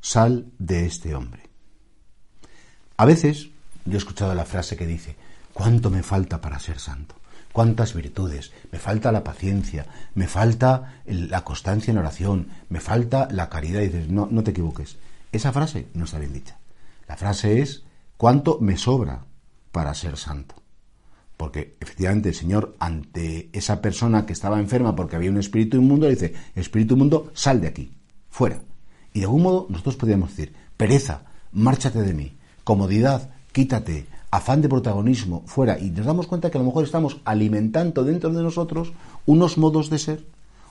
sal de este hombre. A veces yo he escuchado la frase que dice, ¿cuánto me falta para ser santo? ¿Cuántas virtudes? Me falta la paciencia, me falta la constancia en oración, me falta la caridad. Y dices, no, no te equivoques. Esa frase no está bien dicha. La frase es, ¿cuánto me sobra para ser santo? Porque efectivamente el Señor, ante esa persona que estaba enferma porque había un espíritu inmundo, le dice, espíritu inmundo, sal de aquí fuera. Y de algún modo nosotros podríamos decir, pereza, márchate de mí, comodidad, quítate, afán de protagonismo, fuera. Y nos damos cuenta que a lo mejor estamos alimentando dentro de nosotros unos modos de ser,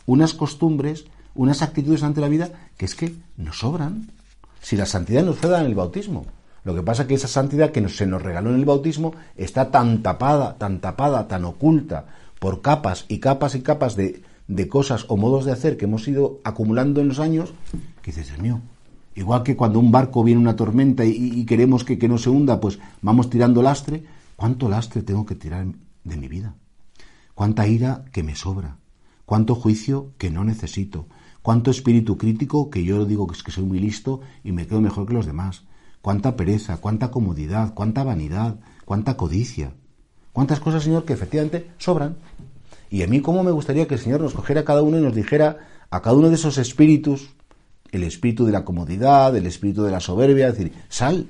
unas costumbres, unas actitudes ante la vida que es que nos sobran. Si la santidad nos fue dada en el bautismo. Lo que pasa es que esa santidad que se nos regaló en el bautismo está tan tapada, tan tapada, tan oculta por capas y capas y capas de de cosas o modos de hacer que hemos ido acumulando en los años, que dices, Dios mío, igual que cuando un barco viene una tormenta y, queremos que, que no se hunda, pues vamos tirando lastre, ¿cuánto lastre tengo que tirar de mi vida? ¿Cuánta ira que me sobra? ¿Cuánto juicio que no necesito? ¿Cuánto espíritu crítico que yo digo que es que soy muy listo y me quedo mejor que los demás? ¿Cuánta pereza? ¿Cuánta comodidad? ¿Cuánta vanidad? ¿Cuánta codicia? ¿Cuántas cosas, Señor, que efectivamente sobran? Y a mí cómo me gustaría que el Señor nos cogiera a cada uno y nos dijera a cada uno de esos espíritus, el espíritu de la comodidad, el espíritu de la soberbia, decir, sal,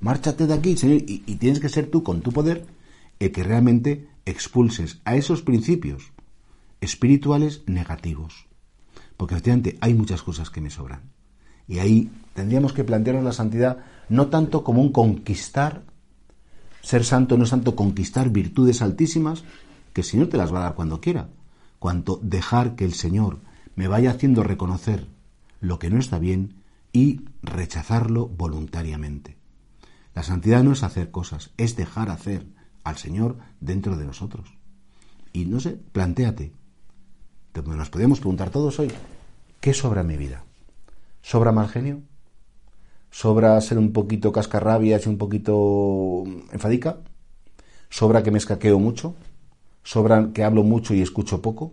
márchate de aquí, Señor, y, y tienes que ser tú con tu poder el que realmente expulses a esos principios espirituales negativos. Porque efectivamente hay muchas cosas que me sobran. Y ahí tendríamos que plantearnos la santidad no tanto como un conquistar, ser santo no es tanto conquistar virtudes altísimas, que el Señor te las va a dar cuando quiera, cuanto dejar que el Señor me vaya haciendo reconocer lo que no está bien y rechazarlo voluntariamente. La santidad no es hacer cosas, es dejar hacer al Señor dentro de nosotros. Y no sé, plantéate. Nos podemos preguntar todos hoy, ¿qué sobra en mi vida? ¿Sobra mal genio? ¿Sobra ser un poquito cascarrabias y un poquito enfadica? ¿Sobra que me escaqueo mucho? ¿Sobra que hablo mucho y escucho poco?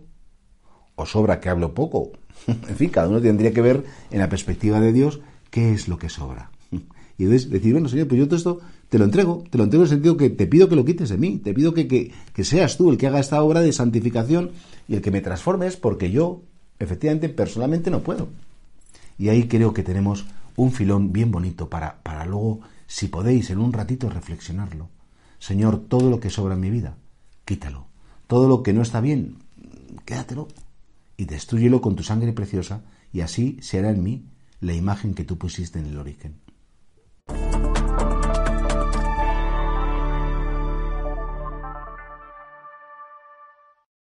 ¿O sobra que hablo poco? en fin, cada uno tendría que ver en la perspectiva de Dios qué es lo que sobra. y entonces decir, bueno, Señor, pues yo todo esto te lo entrego, te lo entrego en el sentido que te pido que lo quites de mí, te pido que, que, seas tú el que haga esta obra de santificación y el que me transformes porque yo, efectivamente, personalmente no puedo. Y ahí creo que tenemos un filón bien bonito para, para luego, si podéis, en un ratito reflexionarlo. Señor, todo lo que sobra en mi vida, quítalo todo lo que no está bien, quédatelo y destruyelo con tu sangre preciosa y así será en mí la imagen que tú pusiste en el origen.